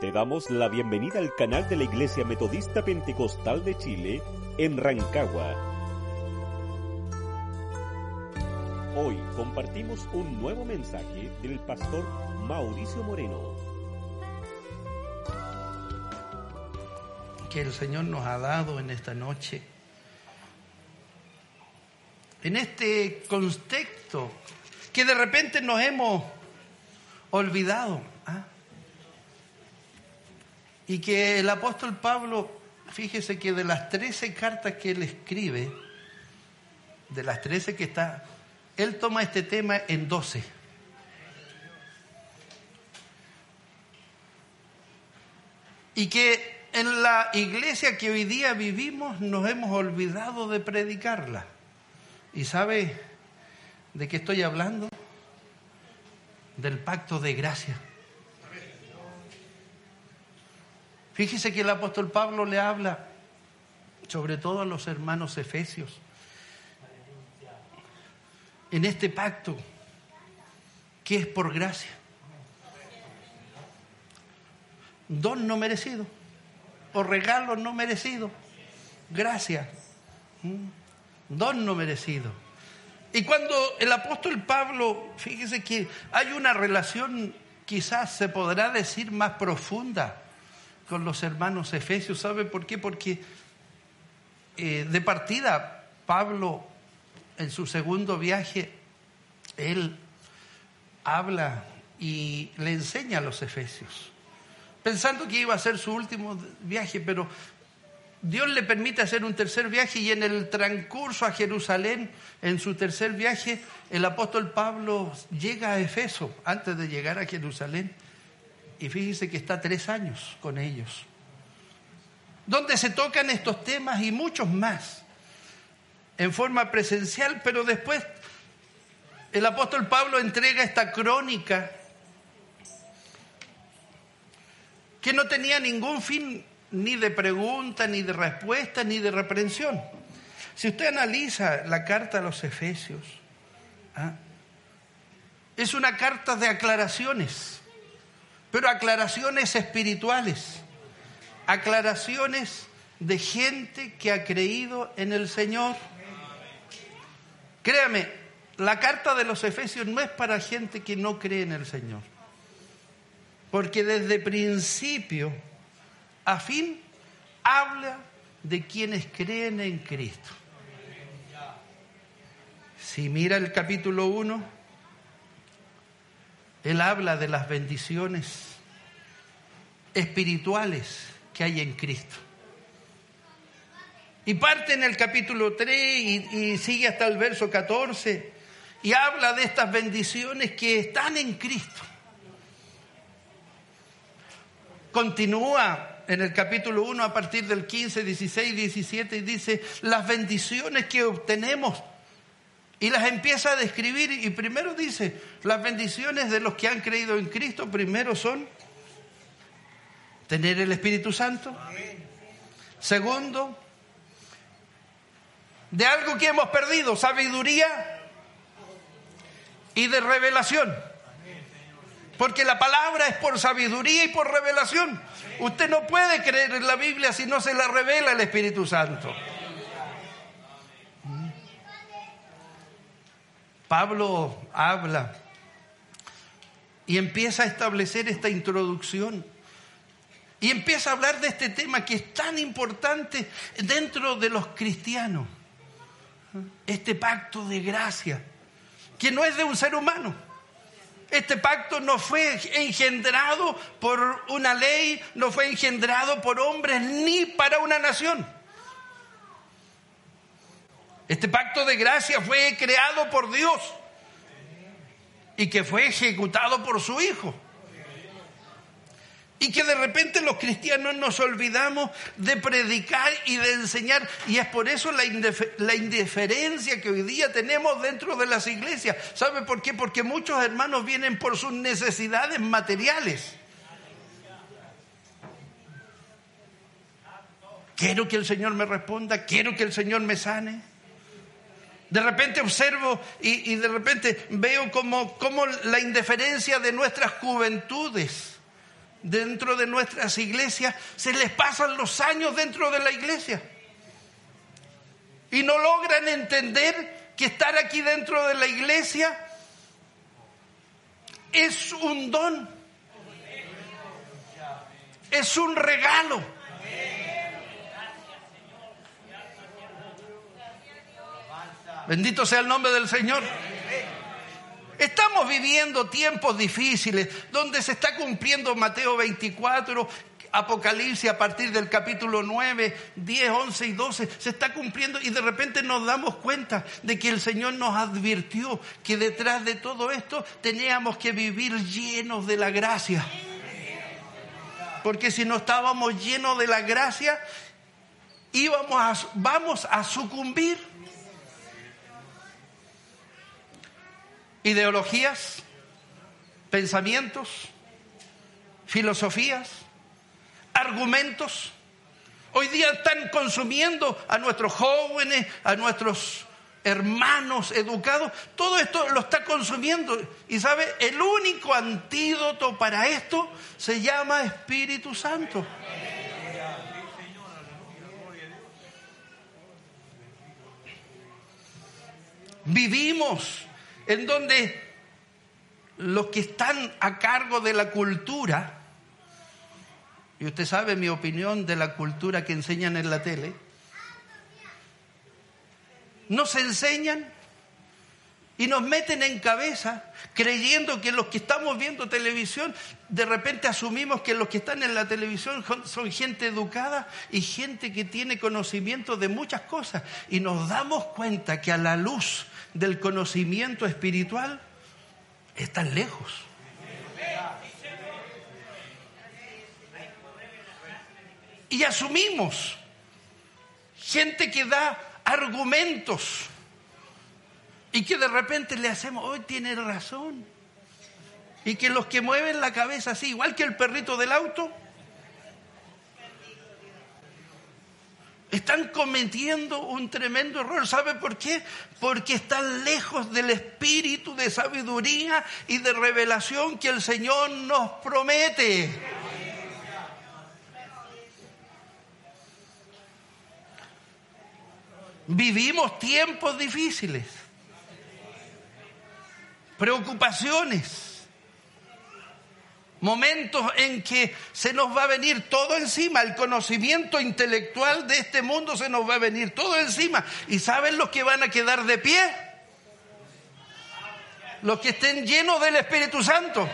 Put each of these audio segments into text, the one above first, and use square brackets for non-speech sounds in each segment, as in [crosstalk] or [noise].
Te damos la bienvenida al canal de la Iglesia Metodista Pentecostal de Chile en Rancagua. Hoy compartimos un nuevo mensaje del pastor Mauricio Moreno. que el Señor nos ha dado en esta noche. En este contexto que de repente nos hemos olvidado. Y que el apóstol Pablo, fíjese que de las 13 cartas que él escribe, de las 13 que está, él toma este tema en 12. Y que en la iglesia que hoy día vivimos nos hemos olvidado de predicarla. ¿Y sabe de qué estoy hablando? Del pacto de gracia. Fíjese que el apóstol Pablo le habla sobre todo a los hermanos efesios. En este pacto que es por gracia. Don no merecido o regalo no merecido. Gracias. ¿Mm? Don no merecido. Y cuando el apóstol Pablo, fíjese que hay una relación quizás se podrá decir más profunda con los hermanos efesios. ¿Sabe por qué? Porque eh, de partida Pablo en su segundo viaje, él habla y le enseña a los efesios pensando que iba a ser su último viaje, pero Dios le permite hacer un tercer viaje y en el transcurso a Jerusalén, en su tercer viaje, el apóstol Pablo llega a Efeso antes de llegar a Jerusalén y fíjese que está tres años con ellos, donde se tocan estos temas y muchos más en forma presencial, pero después el apóstol Pablo entrega esta crónica que no tenía ningún fin ni de pregunta, ni de respuesta, ni de reprensión. Si usted analiza la carta a los Efesios, ¿ah? es una carta de aclaraciones, pero aclaraciones espirituales, aclaraciones de gente que ha creído en el Señor. Créame, la carta de los Efesios no es para gente que no cree en el Señor. Porque desde principio a fin habla de quienes creen en Cristo. Si mira el capítulo 1, él habla de las bendiciones espirituales que hay en Cristo. Y parte en el capítulo 3 y, sigue hasta el verso 14 y habla de estas bendiciones que están en Cristo. Continúa en el capítulo 1 a partir del 15, 16, 17 y dice las bendiciones que obtenemos. Y las empieza a describir y primero dice, las bendiciones de los que han creído en Cristo primero son tener el Espíritu Santo. Segundo, de algo que hemos perdido, sabiduría y de revelación. Porque la palabra es por sabiduría y por revelación. Usted no puede creer en la Biblia si no se la revela el Espíritu Santo. Pablo habla y empieza a establecer esta introducción. Y empieza a hablar de este tema que es tan importante dentro de los cristianos. Este pacto de gracia, que no es de un ser humano este pacto no fue engendrado por una ley, no fue engendrado por hombres ni para una nación. Este pacto de gracia fue creado por Dios y que fue ejecutado por su Hijo. Y que de repente los cristianos nos olvidamos de predicar y de enseñar. Y es por eso la, la, indiferencia que hoy día tenemos dentro de las iglesias. ¿Sabe por qué? Porque muchos hermanos vienen por sus necesidades materiales. Quiero que el Señor me responda, quiero que el Señor me sane. De repente observo y, de repente veo como, como la indiferencia de nuestras juventudes dentro de nuestras iglesias, se les pasan los años dentro de la iglesia. Y no logran entender que estar aquí dentro de la iglesia es un don, es un regalo. Bendito sea el nombre del Señor. Estamos viviendo tiempos difíciles donde se está cumpliendo Mateo 24, Apocalipsis a partir del capítulo 9, 10, 11 y 12, se está cumpliendo y de repente nos damos cuenta de que el Señor nos advirtió que detrás de todo esto teníamos que vivir llenos de la gracia. Porque si no estábamos llenos de la gracia, íbamos a, vamos a sucumbir. Ideologías, pensamientos, filosofías, argumentos. Hoy día están consumiendo a nuestros jóvenes, a nuestros hermanos educados. Todo esto lo está consumiendo. Y sabe, el único antídoto para esto se llama Espíritu Santo. Vivimos en donde los que están a cargo de la cultura, y usted sabe mi opinión de la cultura que enseñan en la tele, nos enseñan y nos meten en cabeza creyendo que los que estamos viendo televisión, de repente asumimos que los que están en la televisión son gente educada y gente que tiene conocimiento de muchas cosas. Y nos damos cuenta que a la luz del conocimiento espiritual están lejos. Y asumimos gente que da argumentos y que de repente le hacemos, hoy tiene razón. Y que los que mueven la cabeza así, igual que el perrito del auto, Están cometiendo un tremendo error. ¿Sabe por qué? Porque están lejos del espíritu de sabiduría y de revelación que el Señor nos promete. Vivimos tiempos difíciles, preocupaciones Momentos en que se nos va a venir todo encima, el conocimiento intelectual de este mundo se nos va a venir todo encima. ¿Y saben los que van a quedar de pie? Los que estén llenos del Espíritu Santo.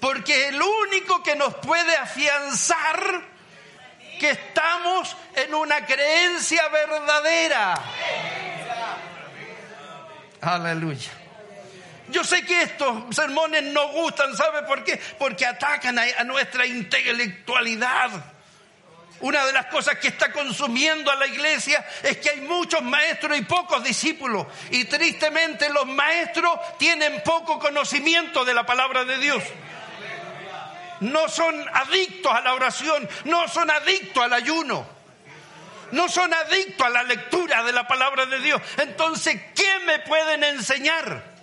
Porque el único que nos puede afianzar que estamos en una creencia verdadera. Aleluya. Yo sé que estos sermones no gustan, ¿sabe por qué? Porque atacan a, nuestra intelectualidad. Una de las cosas que está consumiendo a la iglesia es que hay muchos maestros y pocos discípulos. Y tristemente los maestros tienen poco conocimiento de la palabra de Dios. No son adictos a la oración, no son adictos al ayuno, no son adictos a la lectura de la palabra de Dios. Entonces, ¿qué me pueden enseñar?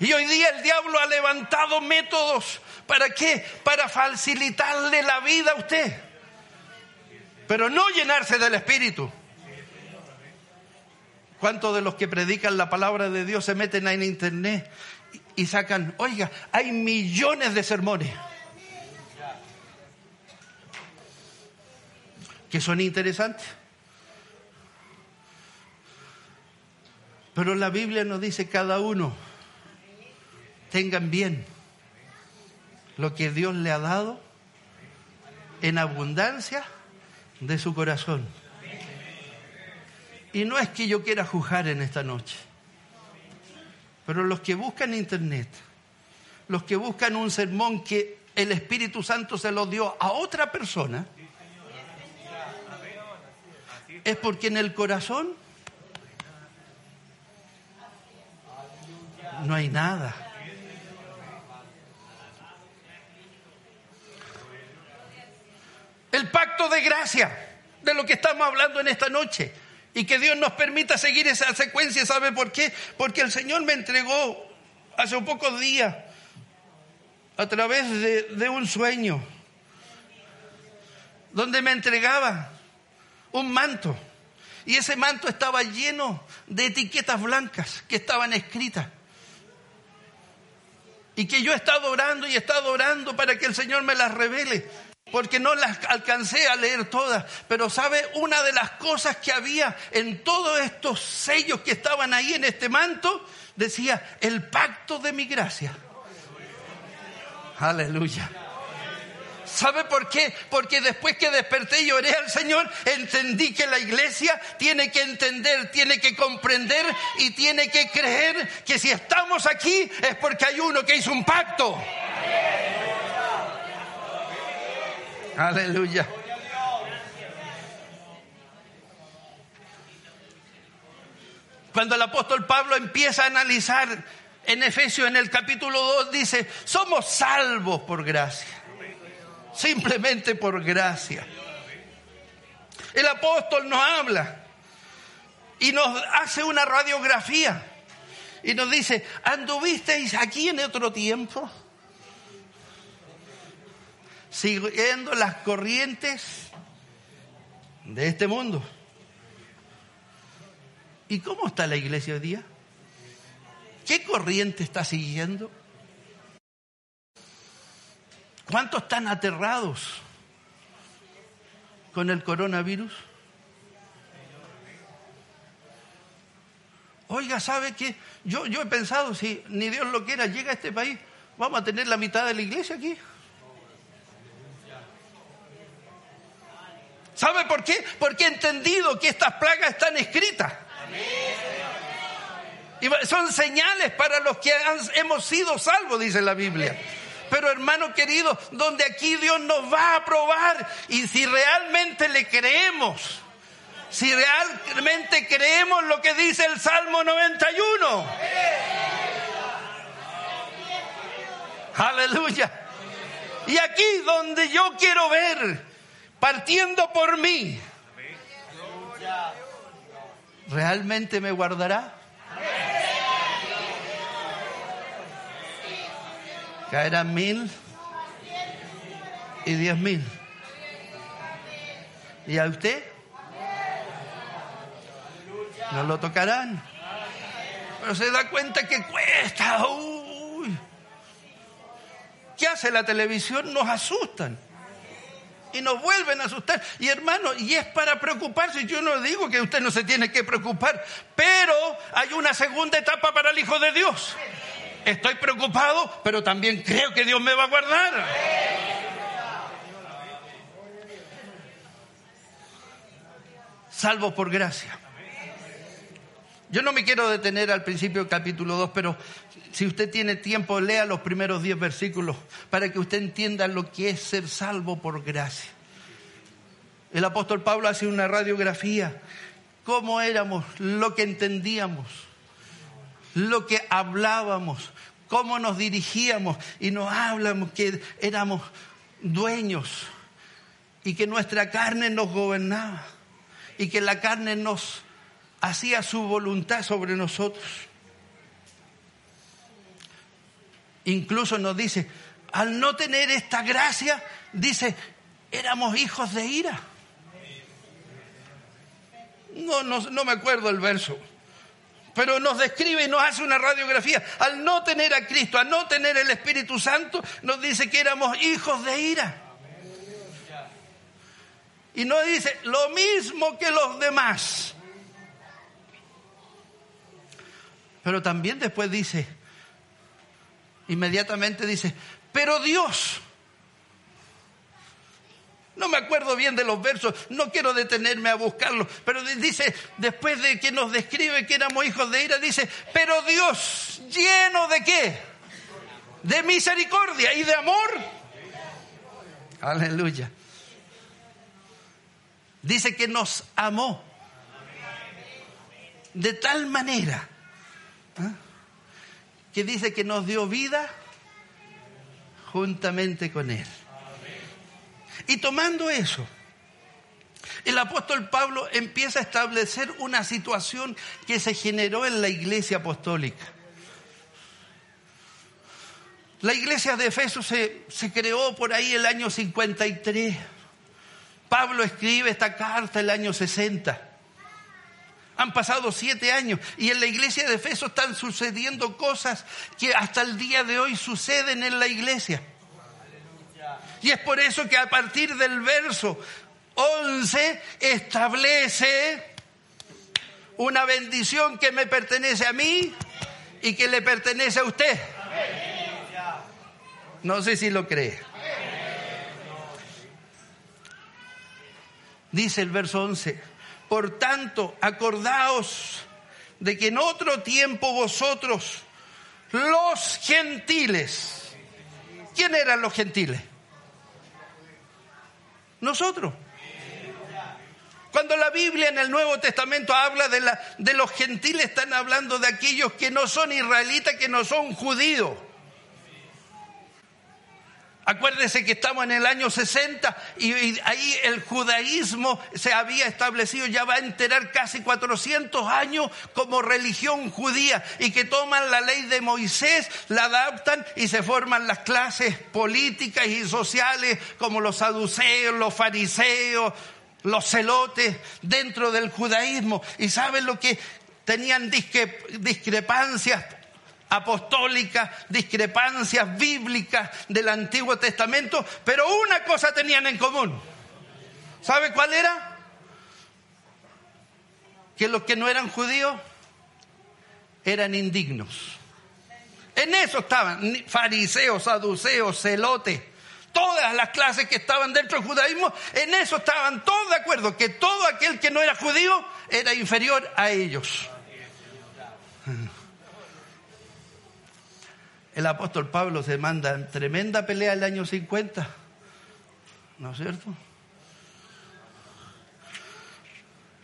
Y hoy día el diablo ha levantado métodos. ¿Para qué? Para facilitarle la vida a usted. Pero no llenarse del Espíritu. ¿Cuántos de los que predican la palabra de Dios se meten en internet y sacan, oiga, hay millones de sermones que son interesantes? Pero la Biblia nos dice cada uno tengan bien lo que Dios le ha dado en abundancia de su corazón. Y no es que yo quiera juzgar en esta noche, pero los que buscan internet, los que buscan un sermón que el Espíritu Santo se lo dio a otra persona, es porque en el corazón no hay nada. El pacto de gracia, de lo que estamos hablando en esta noche. Y que Dios nos permita seguir esa secuencia, ¿sabe por qué? Porque el Señor me entregó hace un pocos días a través de, de un sueño, donde me entregaba un manto. Y ese manto estaba lleno de etiquetas blancas que estaban escritas. Y que yo he estado orando y he estado orando para que el Señor me las revele. Porque no las alcancé a leer todas. Pero sabe, una de las cosas que había en todos estos sellos que estaban ahí en este manto, decía, el pacto de mi gracia. Aleluya. ¿Sabe por qué? Porque después que desperté y oré al Señor, entendí que la iglesia tiene que entender, tiene que comprender y tiene que creer que si estamos aquí es porque hay uno que hizo un pacto. Aleluya. Cuando el apóstol Pablo empieza a analizar en Efesios en el capítulo 2 dice, somos salvos por gracia simplemente por gracia. El apóstol nos habla y nos hace una radiografía y nos dice, ¿anduvisteis aquí en otro tiempo? Siguiendo las corrientes de este mundo. ¿Y cómo está la iglesia hoy día? ¿Qué corriente está siguiendo? ¿Cuántos están aterrados con el coronavirus? Oiga, ¿sabe qué? Yo, yo he pensado, si ni Dios lo quiera, llega a este país, vamos a tener la mitad de la iglesia aquí. ¿Sabe por qué? Porque he entendido que estas plagas están escritas. Y son señales para los que hemos sido salvos, dice la Biblia. Pero hermano querido, donde aquí Dios nos va a probar y si realmente le creemos, si realmente creemos lo que dice el Salmo 91. Aleluya. Y aquí donde yo quiero ver, partiendo por mí, ¿realmente me guardará? Caerán mil y diez mil. ¿Y a usted? No lo tocarán. Pero se da cuenta que cuesta. Uy. ¿Qué hace la televisión? Nos asustan. Y nos vuelven a asustar. Y hermano, y es para preocuparse. Yo no digo que usted no se tiene que preocupar. Pero hay una segunda etapa para el Hijo de Dios estoy preocupado, pero también creo que Dios me va a guardar. Salvo por gracia. Yo no me quiero detener al principio del capítulo 2, pero si usted tiene tiempo, lea los primeros 10 versículos para que usted entienda lo que es ser salvo por gracia. El apóstol Pablo hace una radiografía, cómo éramos, lo que entendíamos, lo que hablábamos, cómo nos dirigíamos y nos hablamos que éramos dueños y que nuestra carne nos gobernaba y que la carne nos hacía su voluntad sobre nosotros. Incluso nos dice, al no tener esta gracia, dice, éramos hijos de ira. No, no, no me acuerdo el verso pero nos describe y nos hace una radiografía. Al no tener a Cristo, al no tener el Espíritu Santo, nos dice que éramos hijos de ira. Y nos dice lo mismo que los demás. Pero también después dice, inmediatamente dice, pero Dios no me acuerdo bien de los versos, no quiero detenerme a buscarlos, pero dice, después de que nos describe que éramos hijos de ira, dice, pero Dios lleno de qué? De misericordia y de amor. Aleluya. Dice que nos amó de tal manera ¿ah? que dice que nos dio vida juntamente con Él. Y tomando eso, el apóstol Pablo empieza a establecer una situación que se generó en la iglesia apostólica. La iglesia de Efeso se, se creó por ahí el año 53. Pablo escribe esta carta el año 60. Han pasado siete años y en la iglesia de Efeso están sucediendo cosas que hasta el día de hoy suceden en la iglesia. Y es por eso que a partir del verso 11 establece una bendición que me pertenece a mí y que le pertenece a usted. No sé si lo cree. Dice el verso 11, por tanto, acordaos de que en otro tiempo vosotros, los gentiles, ¿quién eran los gentiles? Nosotros. Cuando la Biblia en el Nuevo Testamento habla de, la, de los gentiles, están hablando de aquellos que no son israelitas, que no son judíos. Acuérdese que estamos en el año 60 y, ahí el judaísmo se había establecido, ya va a enterar casi 400 años como religión judía y que toman la ley de Moisés, la adaptan y se forman las clases políticas y sociales como los saduceos, los fariseos, los celotes dentro del judaísmo. Y saben lo que tenían discrepancias apostólicas, discrepancias bíblicas del Antiguo Testamento, pero una cosa tenían en común. ¿Sabe cuál era? Que los que no eran judíos eran indignos. En eso estaban fariseos, saduceos, celotes, todas las clases que estaban dentro del judaísmo, en eso estaban todos de acuerdo, que todo aquel que no era judío era inferior a ellos. El apóstol Pablo se manda en tremenda pelea el año 50. ¿No es cierto?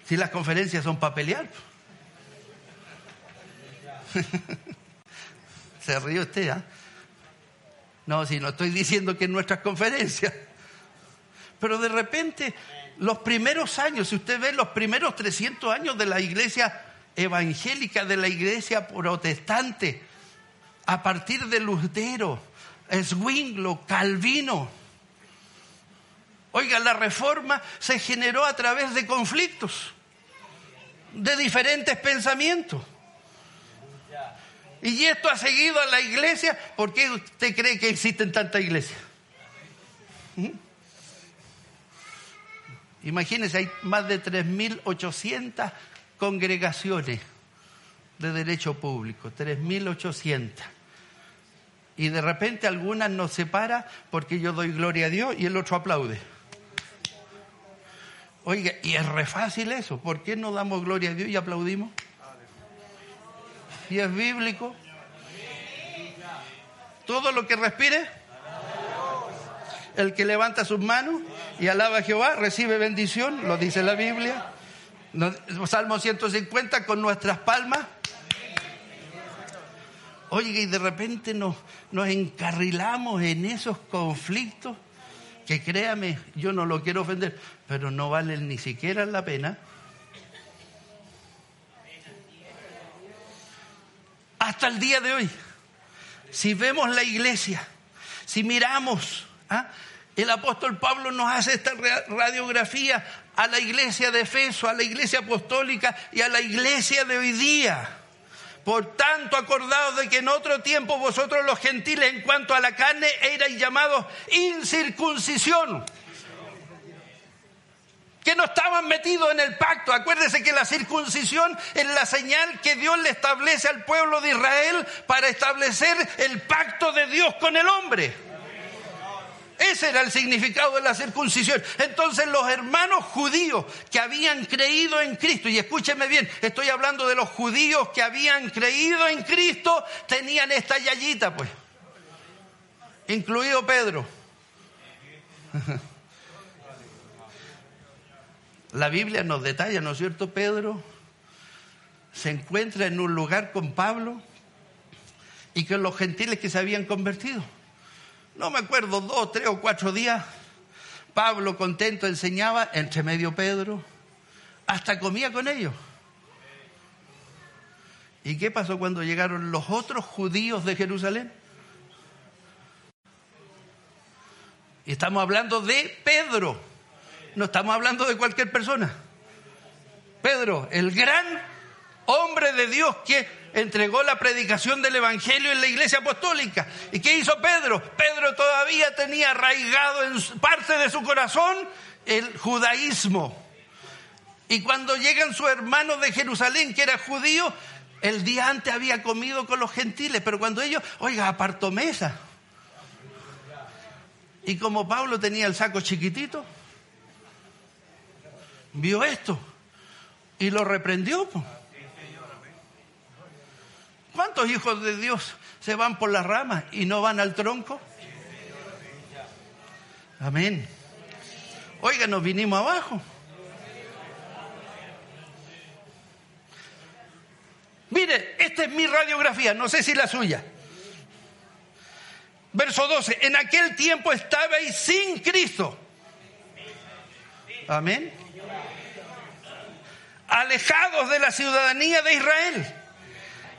Si las conferencias son para pelear. [laughs] se ríe usted, ¿ah? No, si no estoy diciendo que en nuestras conferencias. Pero de repente, los primeros años, si usted ve los primeros 300 años de la iglesia evangélica, de la iglesia protestante, a partir de Lutero, Zwinglo, Calvino. Oiga, la reforma se generó a través de conflictos, de diferentes pensamientos. Y esto ha seguido a la iglesia. ¿Por qué usted cree que existen tantas iglesias? ¿Mm? Imagínense, hay más de 3.800 congregaciones de derecho público, 3.800. Y de repente algunas nos separa porque yo doy gloria a Dios y el otro aplaude. Oiga, y es re fácil eso. ¿Por qué no damos gloria a Dios y aplaudimos? Y es bíblico. Todo lo que respire, el que levanta sus manos y alaba a Jehová recibe bendición, lo dice la Biblia. Salmo 150 con nuestras palmas Oiga, y de repente nos, nos encarrilamos en esos conflictos que créame, yo no lo quiero ofender, pero no valen ni siquiera la pena. Hasta el día de hoy, si vemos la iglesia, si miramos, ¿ah? el apóstol Pablo nos hace esta radiografía a la iglesia de Efeso, a la iglesia apostólica y a la iglesia de hoy día. Por tanto, acordados de que en otro tiempo vosotros los gentiles en cuanto a la carne erais llamados incircuncisión. Que no estaban metidos en el pacto. Acuérdese que la circuncisión es la señal que Dios le establece al pueblo de Israel para establecer el pacto de Dios con el hombre. Ese era el significado de la circuncisión. Entonces los hermanos judíos que habían creído en Cristo, y escúcheme bien, estoy hablando de los judíos que habían creído en Cristo, tenían esta yayita, pues, incluido Pedro. [laughs] La Biblia nos detalla, ¿no es cierto? Pedro se encuentra en un lugar con Pablo y con los gentiles que se habían convertido no me acuerdo, dos, tres o cuatro días, Pablo contento enseñaba, entre medio Pedro, hasta comía con ellos. ¿Y qué pasó cuando llegaron los otros judíos de Jerusalén? Estamos hablando de Pedro, no estamos hablando de cualquier persona. Pedro, el gran hombre de Dios que entregó la predicación del Evangelio en la iglesia apostólica. ¿Y qué hizo Pedro? Pedro todavía tenía arraigado en parte de su corazón el judaísmo. Y cuando llegan sus hermanos de Jerusalén, que era judío, el día antes había comido con los gentiles, pero cuando ellos, oiga, apartó mesa. Y como Pablo tenía el saco chiquitito, vio esto y lo reprendió. ¿Cuántos hijos de Dios se van por las ramas y no van al tronco? Amén. Oiga, nos vinimos abajo. Mire, esta es mi radiografía, no sé si la suya. Verso 12, en aquel tiempo estabais sin Cristo. Amén. Alejados de la ciudadanía de Israel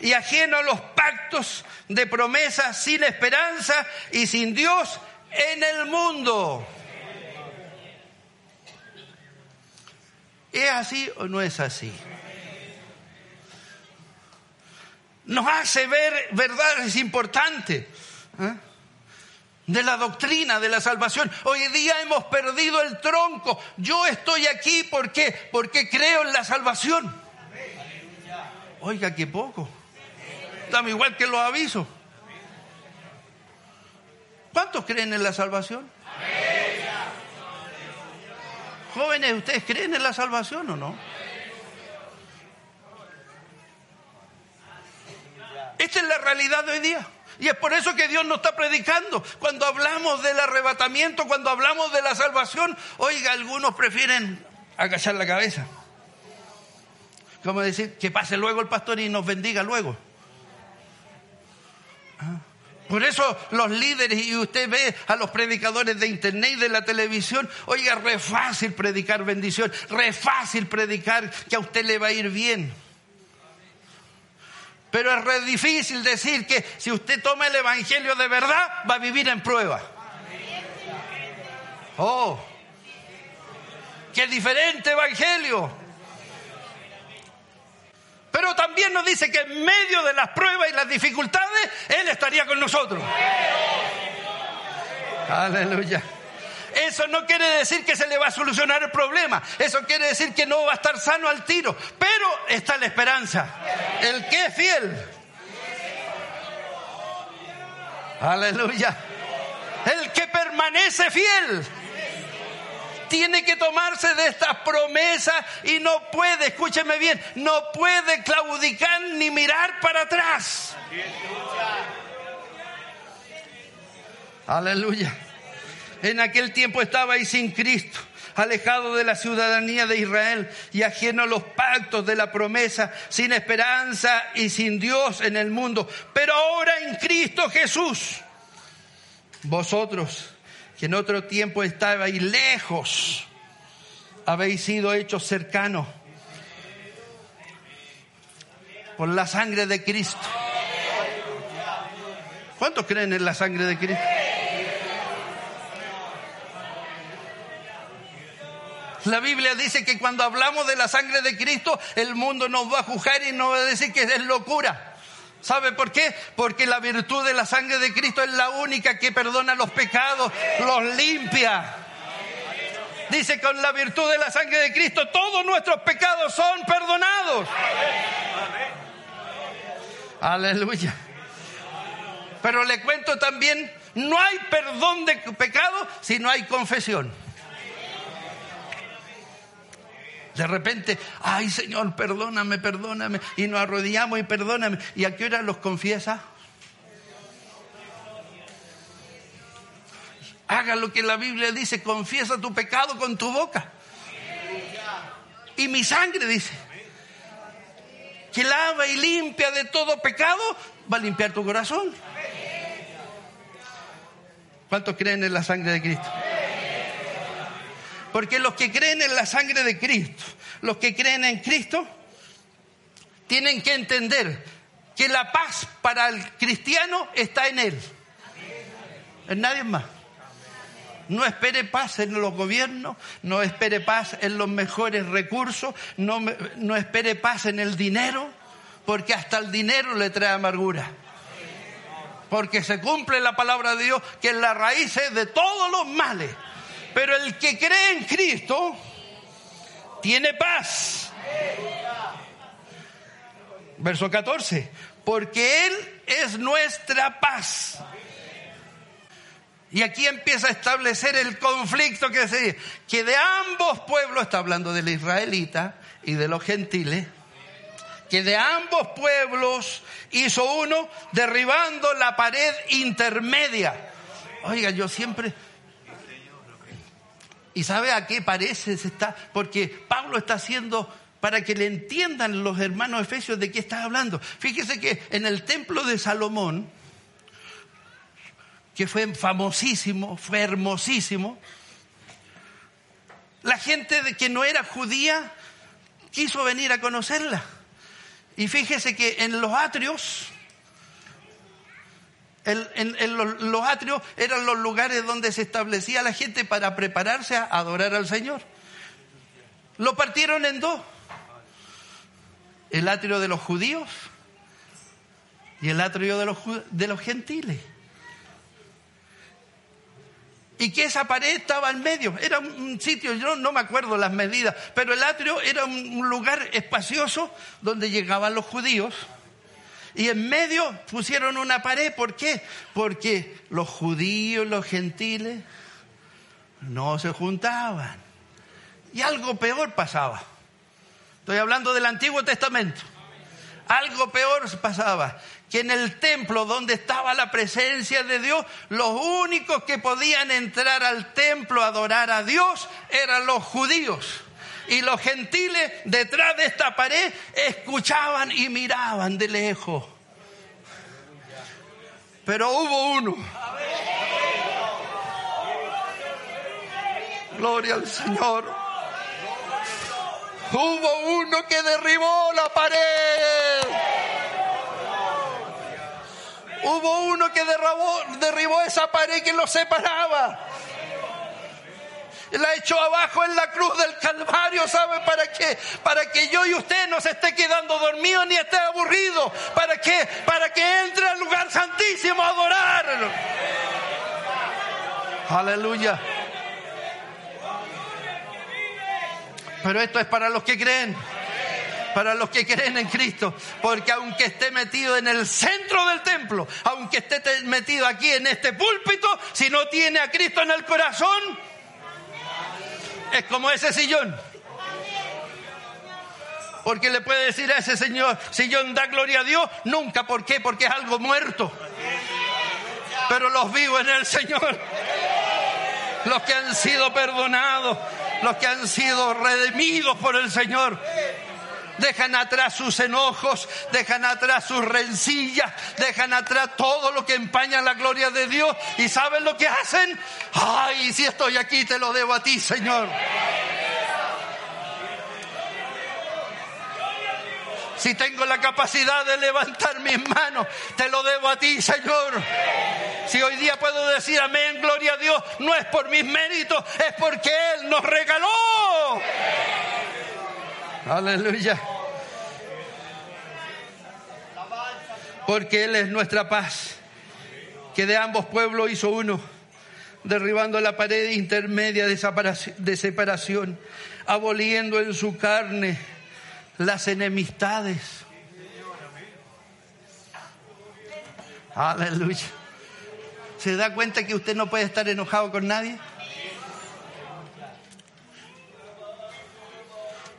y ajeno a los pactos de promesa, sin esperanza y sin Dios en el mundo. ¿Es así o no es así? Nos hace ver verdades importantes. ¿eh? de la doctrina de la salvación. Hoy día hemos perdido el tronco. Yo estoy aquí porque porque creo en la salvación. Oiga, qué poco. Igual que los avisos. ¿Cuántos creen en la salvación? Jóvenes, ¿ustedes creen en la salvación o no? Esta es la realidad de hoy día. Y es por eso que Dios nos está predicando. Cuando hablamos del arrebatamiento, cuando hablamos de la salvación, oiga, algunos prefieren agachar la cabeza. Como decir, que pase luego el pastor y nos bendiga luego. Por eso los líderes, y usted ve a los predicadores de internet y de la televisión, oiga, re fácil predicar bendición, re fácil predicar que a usted le va a ir bien. Pero es re difícil decir que si usted toma el Evangelio de verdad, va a vivir en prueba. Oh, qué diferente Evangelio. Pero también nos dice que en medio de las pruebas y las dificultades, Él estaría con nosotros. Aleluya. Eso no quiere decir que se le va a solucionar el problema. Eso quiere decir que no va a estar sano al tiro. Pero está la esperanza. El que es fiel. Aleluya. El que permanece fiel tiene que tomarse de estas promesas y no puede, escúcheme bien, no puede claudicar ni mirar para atrás. Aleluya. En aquel tiempo estabais sin Cristo, alejado de la ciudadanía de Israel y ajeno a los pactos de la promesa, sin esperanza y sin Dios en el mundo. Pero ahora en Cristo Jesús, vosotros que en otro tiempo estabais lejos, habéis sido hechos cercanos por la sangre de Cristo. ¿Cuántos creen en la sangre de Cristo? La Biblia dice que cuando hablamos de la sangre de Cristo, el mundo nos va a juzgar y nos va a decir que es locura. ¿Sabe por qué? Porque la virtud de la sangre de Cristo es la única que perdona los pecados, los limpia. Dice con la virtud de la sangre de Cristo todos nuestros pecados son perdonados. Aleluya. Pero le cuento también, no hay perdón de pecado si no hay confesión. De repente, ay Señor, perdóname, perdóname. Y nos arrodillamos y perdóname. ¿Y a qué hora los confiesa? Haga lo que la Biblia dice, confiesa tu pecado con tu boca. Y mi sangre dice, que lava y limpia de todo pecado, va a limpiar tu corazón. ¿Cuántos creen en la sangre de Cristo? Porque los que creen en la sangre de Cristo, los que creen en Cristo, tienen que entender que la paz para el cristiano está en Él, nadie más. No espere paz en los gobiernos, no espere paz en los mejores recursos, no, no espere paz en el dinero, porque hasta el dinero le trae amargura. Porque se cumple la palabra de Dios, que es la raíz de todos los males. Pero el que cree en Cristo tiene paz. Verso 14, porque Él es nuestra paz. Y aquí empieza a establecer el conflicto que se que de ambos pueblos, está hablando del israelita y de los gentiles, que de ambos pueblos hizo uno derribando la pared intermedia. Oiga, yo siempre... ¿Y sabe a qué parece? Está, porque Pablo está haciendo para que le entiendan los hermanos efesios de qué está hablando. Fíjese que en el templo de Salomón, que fue famosísimo, fue hermosísimo, la gente de que no era judía quiso venir a conocerla. Y fíjese que en los atrios, en, los, atrios eran los lugares donde se establecía la gente para prepararse a adorar al Señor. Lo partieron en dos. El atrio de los judíos y el atrio de los, de los gentiles y que esa pared estaba en medio. Era un sitio, yo no me acuerdo las medidas, pero el atrio era un lugar espacioso donde llegaban los judíos. Y en medio pusieron una pared. ¿Por qué? Porque los judíos, los gentiles, no se juntaban. Y algo peor pasaba. Estoy hablando del Antiguo Testamento. Algo peor pasaba que en el templo donde estaba la presencia de Dios, los únicos que podían entrar al templo a adorar a Dios eran los judíos. Y los gentiles detrás de esta pared escuchaban y miraban de lejos. Pero hubo uno. Gloria al Señor. Hubo uno que derribó la pared. Hubo uno que derribó esa pared que lo separaba. La echó abajo en la cruz del Calvario, ¿sabe para qué? Para que yo y usted no se esté quedando dormido ni esté aburrido. ¿Para qué? Para que entre al lugar santísimo a adorar. Aleluya. Pero esto es para los que creen para los que creen en Cristo, porque aunque esté metido en el centro del templo, aunque esté metido aquí en este púlpito, si no tiene a Cristo en el corazón, es como ese sillón. Porque le puede decir a ese señor, sillón da gloria a Dios, nunca, ¿por qué? Porque es algo muerto. Pero los vivos en el Señor, los que han sido perdonados, los que han sido redimidos por el Señor, dejan atrás sus enojos, dejan atrás sus rencillas, dejan atrás todo lo que empaña la gloria de Dios y saben lo que hacen. Ay, si estoy aquí te lo debo a ti, Señor. Si tengo la capacidad de levantar mis manos, te lo debo a ti, Señor. Si hoy día puedo decir amén, gloria a Dios, no es por mis méritos, es porque Él nos regaló. Aleluya. Porque Él es nuestra paz, que de ambos pueblos hizo uno, derribando la pared intermedia de separación, aboliendo en su carne las enemistades. Aleluya. ¿Se da cuenta que usted no puede estar enojado con nadie?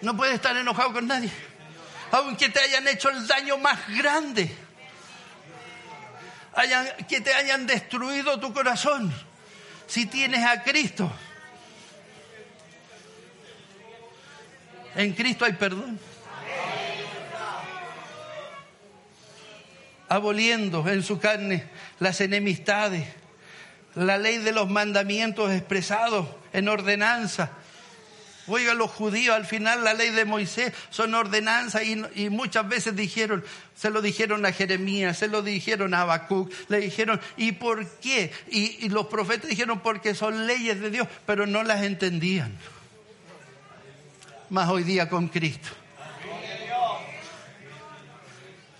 No puede estar enojado con nadie. Aunque te hayan hecho el daño más grande. que te hayan destruido tu corazón. Si tienes a Cristo. En Cristo hay perdón. Aboliendo en su carne las enemistades, la ley de los mandamientos expresados en ordenanza Oiga, los judíos al final la ley de Moisés son ordenanzas y, muchas veces dijeron, se lo dijeron a Jeremías, se lo dijeron a Habacuc, le dijeron, ¿y por qué? Y, y los profetas dijeron porque son leyes de Dios, pero no las entendían. Más hoy día con Cristo.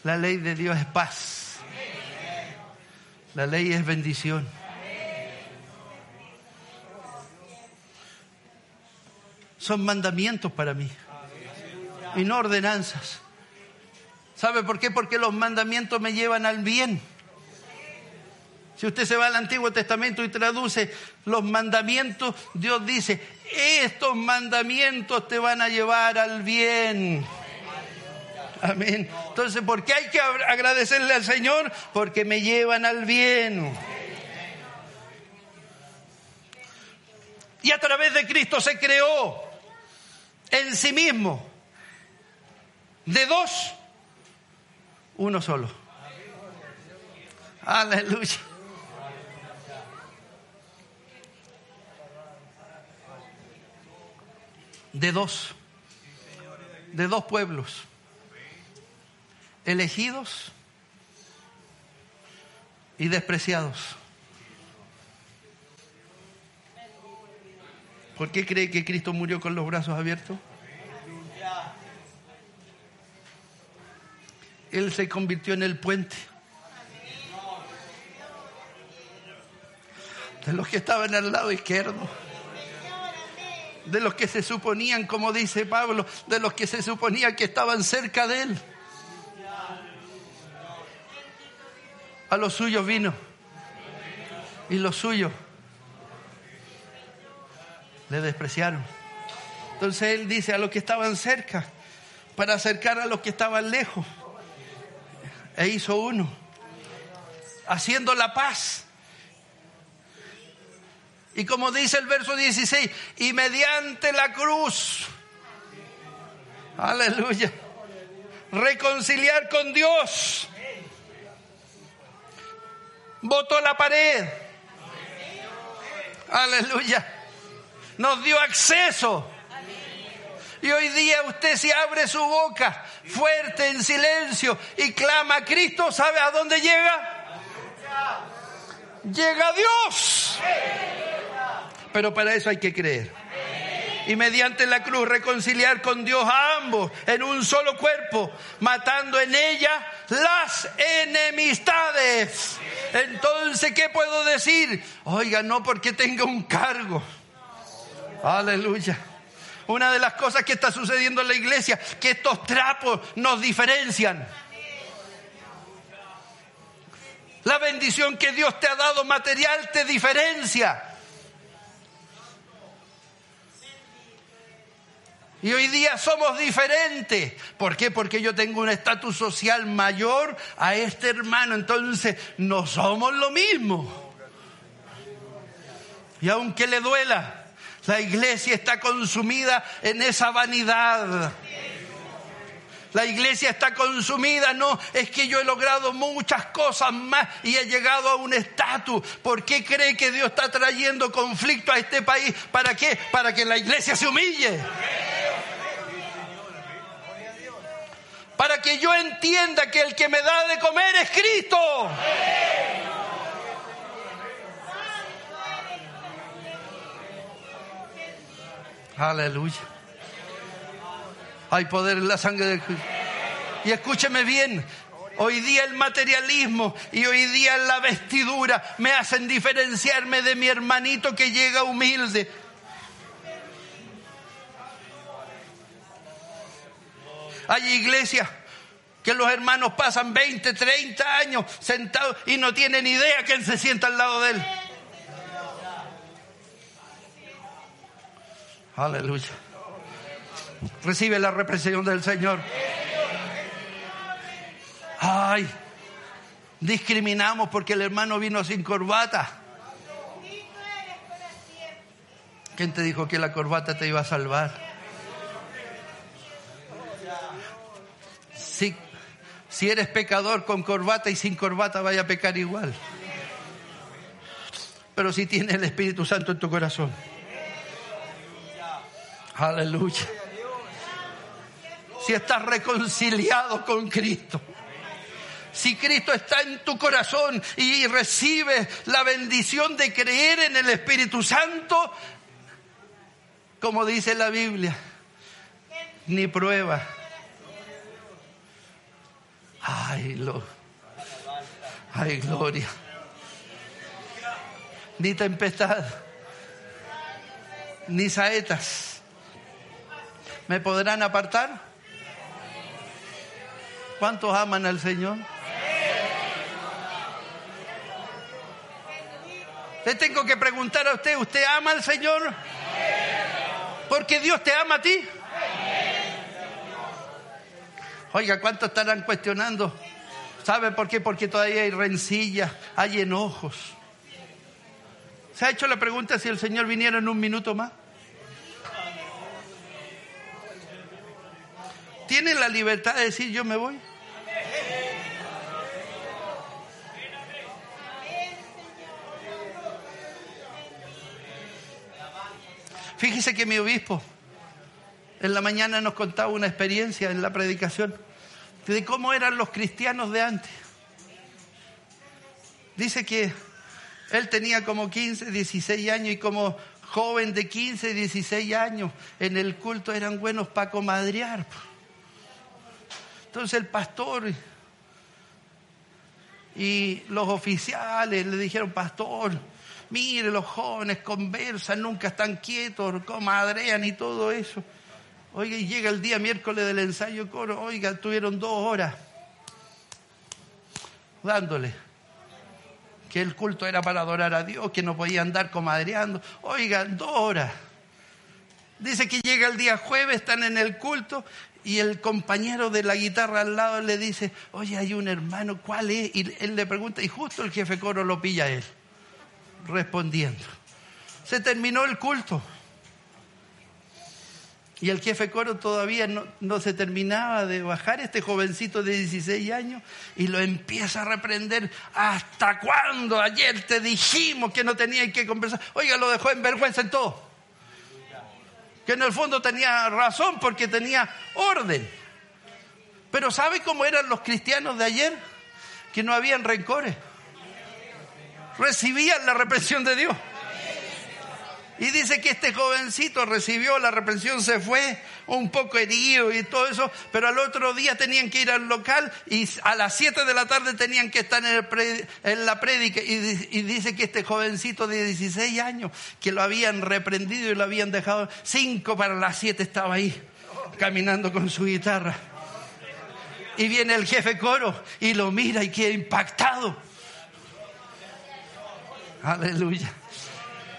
La ley de Dios es paz. La ley es bendición. Son mandamientos para mí y no ordenanzas. ¿Sabe por qué? Porque los mandamientos me llevan al bien. Si usted se va al Antiguo Testamento y traduce los mandamientos, Dios dice, estos mandamientos te van a llevar al bien. Amén. Entonces, ¿por qué hay que agradecerle al Señor? Porque me llevan al bien. Y a través de Cristo se creó en sí mismo. De dos, uno solo. Aleluya. De dos. De dos pueblos. Elegidos y despreciados. ¿Por qué cree que Cristo murió con los brazos abiertos? Él se convirtió en el puente. De los que estaban al lado izquierdo. De los que se suponían, como dice Pablo, de los que se suponía que estaban cerca de él. A los suyos vino. Y los suyos le despreciaron. Entonces él dice a los que estaban cerca, para acercar a los que estaban lejos. E hizo uno, haciendo la paz. Y como dice el verso 16, y mediante la cruz, aleluya, reconciliar con Dios. Botó la pared. Aleluya nos dio acceso. Y hoy día usted si abre su boca fuerte en silencio y clama a Cristo, ¿sabe a dónde llega? Llega a Dios. Pero para eso hay que creer. Y mediante la cruz reconciliar con Dios a ambos en un solo cuerpo, matando en ella las enemistades. Entonces, ¿qué puedo decir? Oiga, no porque tenga un cargo Aleluya. Una de las cosas que está sucediendo en la iglesia, que estos trapos nos diferencian. La bendición que Dios te ha dado material te diferencia. Y hoy día somos diferentes. ¿Por qué? Porque yo tengo un estatus social mayor a este hermano. Entonces, no somos lo mismo. Y aunque le duela, la iglesia está consumida en esa vanidad. La iglesia está consumida, no, es que yo he logrado muchas cosas más y he llegado a un estatus. ¿Por qué cree que Dios está trayendo conflicto a este país? ¿Para qué? Para que la iglesia se humille. Para que yo entienda que el que me da de comer es Cristo. Aleluya. Hay poder en la sangre de Cristo. Y escúcheme bien, hoy día el materialismo y hoy día la vestidura me hacen diferenciarme de mi hermanito que llega humilde. Hay iglesias que los hermanos pasan 20, 30 años sentados y no tienen idea que él se sienta al lado de él. Aleluya. Recibe la represión del Señor. Ay, discriminamos porque el hermano vino sin corbata. ¿Quién te dijo que la corbata te iba a salvar? Si, si eres pecador con corbata y sin corbata, vaya a pecar igual. Pero si tienes el Espíritu Santo en tu corazón Aleluya. Si estás reconciliado con Cristo. Si Cristo está en tu corazón y recibes la bendición de creer en el Espíritu Santo, como dice la Biblia, ni prueba. Ay, lo, ay, gloria. Ni tempestad, ni saetas me podrán apartar. ¿Cuántos aman al Señor? Le tengo que preguntar a usted, ¿usted ama al Señor? Porque Dios te ama a ti. Oiga, ¿cuántos estarán cuestionando? ¿Sabe por qué? Porque todavía hay rencillas, hay enojos. ¿Se ha hecho la pregunta si el Señor viniera en un minuto más? ¿Tienen la libertad de decir yo me voy? Fíjese que mi obispo en la mañana nos contaba una experiencia en la predicación de cómo eran los cristianos de antes. Dice que él tenía como 15, 16 años y como joven de 15, 16 años en el culto eran buenos para comadrear. Entonces el pastor y los oficiales le dijeron, pastor, Mire, los jóvenes conversan, nunca están quietos, comadrean y todo eso. Oiga, y llega el día miércoles del ensayo coro, oiga, tuvieron dos horas dándole que el culto era para adorar a Dios, que no podía andar comadreando. Oiga, dos horas. Dice que llega el día jueves, están en el culto y el compañero de la guitarra al lado le dice, oye, hay un hermano, ¿cuál es? Y él le pregunta y justo el jefe coro lo pilla a él respondiendo. Se terminó el culto. Y el jefe coro todavía no, se terminaba de bajar, este jovencito de 16 años, y lo empieza a reprender. ¿Hasta cuándo? Ayer te dijimos que no tenía que conversar. Oiga, lo dejó en vergüenza en todo. Que en el fondo tenía razón porque tenía orden. Pero ¿sabe cómo eran los cristianos de ayer? Que no habían rencores recibían la reprensión de Dios. Y dice que este jovencito recibió la reprensión, se fue un poco herido y todo eso, pero al otro día tenían que ir al local y a las 7 de la tarde tenían que estar en, la prédica. Y, y, dice que este jovencito de 16 años, que lo habían reprendido y lo habían dejado, 5 para las 7 estaba ahí, caminando con su guitarra. Y viene el jefe coro y lo mira y queda impactado Aleluya.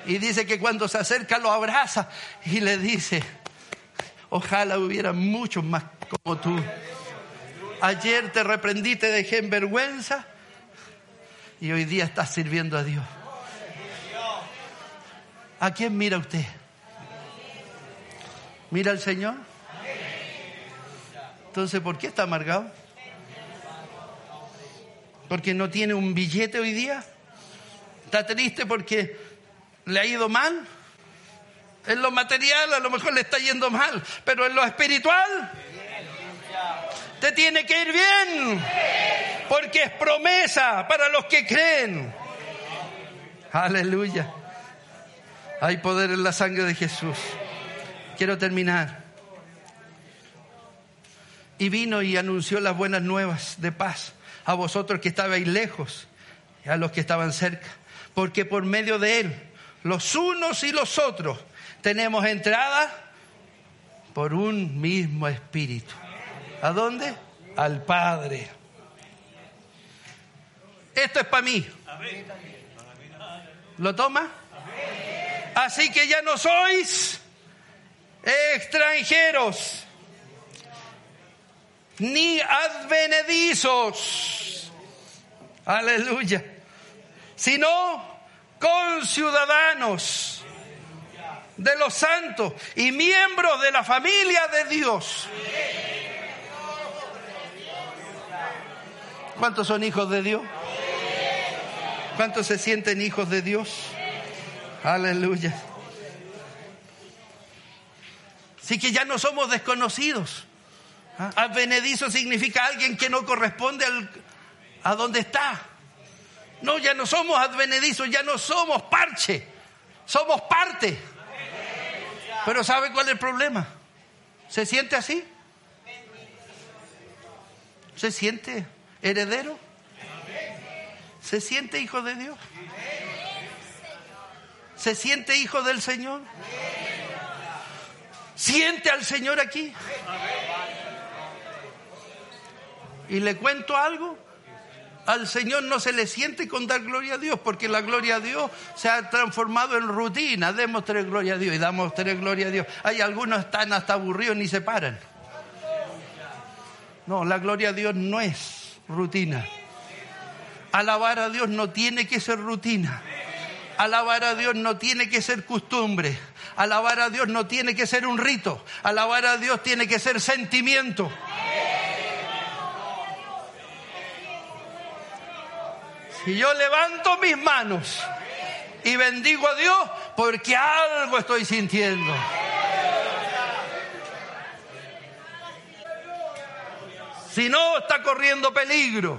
Y dice que cuando se acerca lo abraza y le dice, ojalá hubiera muchos más como tú. Ayer te reprendí, te dejé en vergüenza y hoy día estás sirviendo a Dios. ¿A quién mira usted? ¿Mira al Señor? Entonces, ¿por qué está amargado? ¿Porque no tiene un billete hoy día? está triste porque le ha ido mal. En lo material a lo mejor le está yendo mal, pero en lo espiritual te tiene que ir bien, porque es promesa para los que creen. Aleluya. Hay poder en la sangre de Jesús. Quiero terminar. Y vino y anunció las buenas nuevas de paz a vosotros que estabais lejos y a los que estaban cerca porque por medio de Él, los unos y los otros, tenemos entrada por un mismo espíritu. ¿A dónde? Al Padre. Esto es para mí. ¿Lo toma? Así que ya no sois extranjeros ni advenedizos. Aleluya sino con ciudadanos de los santos y miembros de la familia de Dios. ¿Cuántos son hijos de Dios? ¿Cuántos se sienten hijos de Dios? Aleluya. Así que ya no somos desconocidos. ¿Ah? Advenedizo significa alguien que no corresponde a donde está. No, ya no somos advenedizos, ya no somos parche, somos parte. Pero ¿sabe cuál es el problema? ¿Se siente así? ¿Se siente heredero? ¿Se siente hijo de Dios? ¿Se siente hijo del Señor? ¿Siente al Señor aquí? Y le cuento algo. Al Señor no se le siente con dar gloria a Dios, porque la gloria a Dios se ha transformado en rutina. Demos tres gloria a Dios y damos tres gloria a Dios. Hay algunos están hasta aburridos ni se paran. No, la gloria a Dios no es rutina. Alabar a Dios no tiene que ser rutina. Alabar a Dios no tiene que ser costumbre. Alabar a Dios no tiene que ser un rito. Alabar a Dios tiene que ser sentimiento. Si yo levanto mis manos y bendigo a Dios porque algo estoy sintiendo. Si no, está corriendo peligro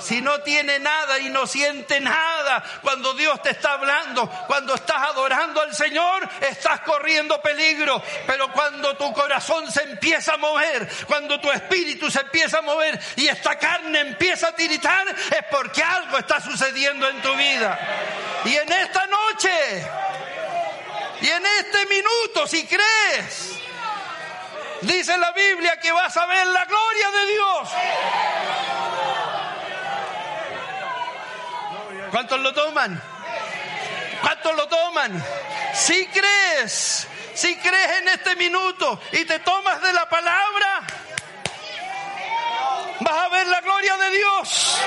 si no tiene nada y no siente nada cuando Dios te está hablando, cuando estás adorando al Señor, estás corriendo peligro. Pero cuando tu corazón se empieza a mover, cuando tu espíritu se empieza a mover y esta carne empieza a tiritar, es porque algo está sucediendo en tu vida. Y en esta noche, y en este minuto, si crees, dice la Biblia que vas a ver la gloria de Dios. ¿Cuántos lo toman? ¿Cuántos lo toman? Si crees, si crees en este minuto y te tomas de la palabra, vas a ver la gloria de Dios.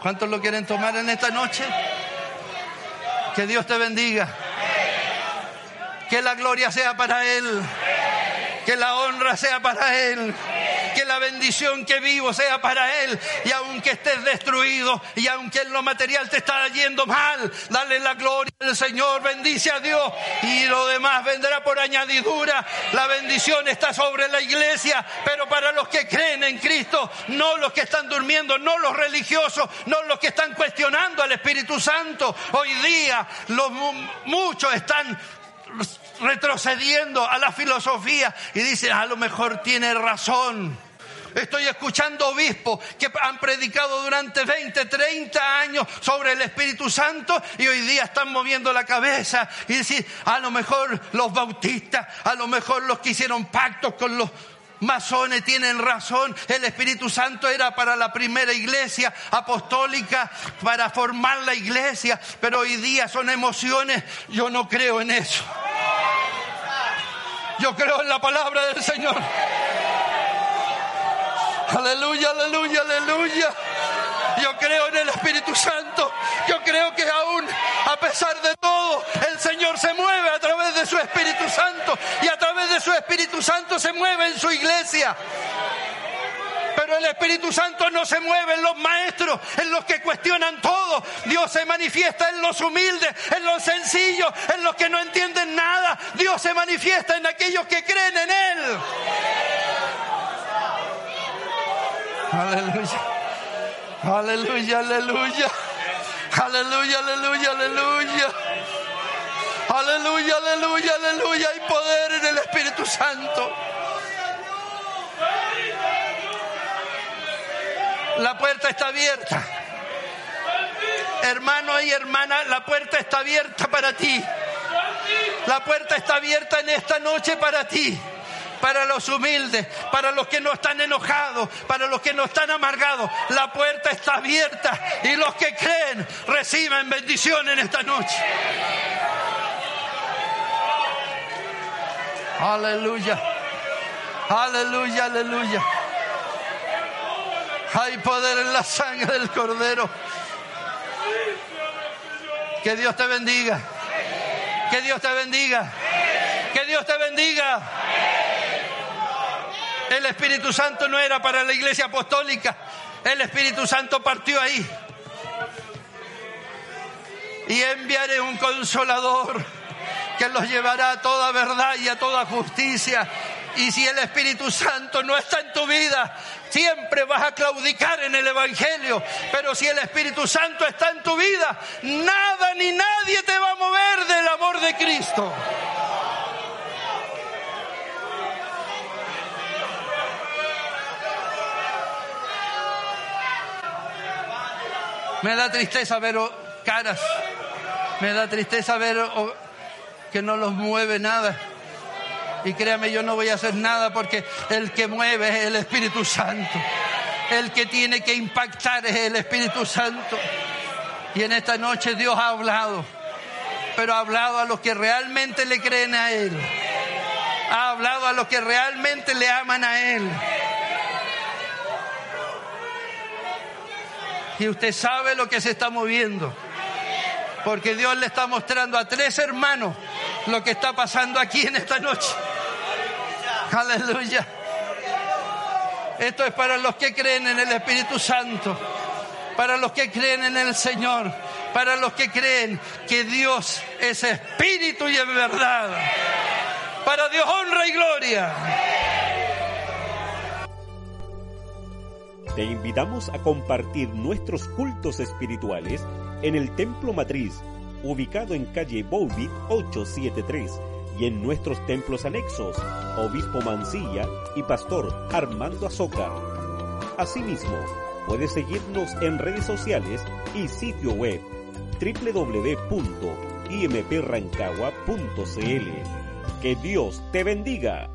¿Cuántos lo quieren tomar en esta noche? Que Dios te bendiga. Que la gloria sea para Él. Que la honra sea para Él que la bendición que vivo sea para Él. Y aunque estés destruido y aunque en lo material te está yendo mal, dale la gloria al Señor, bendice a Dios y lo demás vendrá por añadidura. La bendición está sobre la iglesia, pero para los que creen en Cristo, no los que están durmiendo, no los religiosos, no los que están cuestionando al Espíritu Santo. Hoy día los muchos están retrocediendo a la filosofía y dicen, a lo mejor tiene razón. Estoy escuchando obispos que han predicado durante 20, 30 años sobre el Espíritu Santo y hoy día están moviendo la cabeza y decir, a lo mejor los bautistas, a lo mejor los que hicieron pactos con los masones tienen razón, el Espíritu Santo era para la primera iglesia apostólica, para formar la iglesia, pero hoy día son emociones, yo no creo en eso. Yo creo en la palabra del Señor. Aleluya, aleluya, aleluya. Yo creo en el Espíritu Santo. Yo creo que aún, a pesar de todo, el Señor se mueve a través de su Espíritu Santo. Y a través de su Espíritu Santo se mueve en su iglesia. Pero el Espíritu Santo no se mueve en los maestros, en los que cuestionan todo. Dios se manifiesta en los humildes, en los sencillos, en los que no entienden nada. Dios se manifiesta en aquellos que creen en Él. Aleluya. Aleluya, aleluya. Aleluya, aleluya, aleluya. Aleluya, aleluya, aleluya. Hay poder en el Espíritu Santo. La puerta está abierta. Hermano y hermana, la puerta está abierta para ti. La puerta está abierta en esta noche para ti para los humildes, para los que no están enojados, para los que no están amargados. La puerta está abierta y los que creen reciben bendición en esta noche. Aleluya. Aleluya, aleluya. Hay poder en la sangre del Cordero. Que Dios te bendiga. Que Dios te bendiga. Que Dios te bendiga. El Espíritu Santo no era para la iglesia apostólica. El Espíritu Santo partió ahí. Y enviaré un consolador que los llevará a toda verdad y a toda justicia. Y si el Espíritu Santo no está en tu vida, siempre vas a claudicar en el Evangelio. Pero si el Espíritu Santo está en tu vida, nada ni nadie te va a mover del amor de Cristo. Me da tristeza ver caras, me da tristeza ver que no los mueve nada. Y créame, yo no voy a hacer nada porque el que mueve es el Espíritu Santo. El que tiene que impactar es el Espíritu Santo. Y en esta noche Dios ha hablado, pero ha hablado a los que realmente le creen a Él. Ha hablado a los que realmente le aman a Él. Y usted sabe lo que se está moviendo. Porque Dios le está mostrando a tres hermanos lo que está pasando aquí en esta noche. Aleluya. Esto es para los que creen en el Espíritu Santo, para los que creen en el Señor, para los que creen que Dios es espíritu y es verdad. Para Dios honra y gloria. Te invitamos a compartir nuestros cultos espirituales en el Templo Matriz, ubicado en calle Bouvic 873, y en nuestros templos anexos, Obispo Mancilla y Pastor Armando Azócar. Asimismo, puedes seguirnos en redes sociales y sitio web www.imprancagua.cl. Que Dios te bendiga.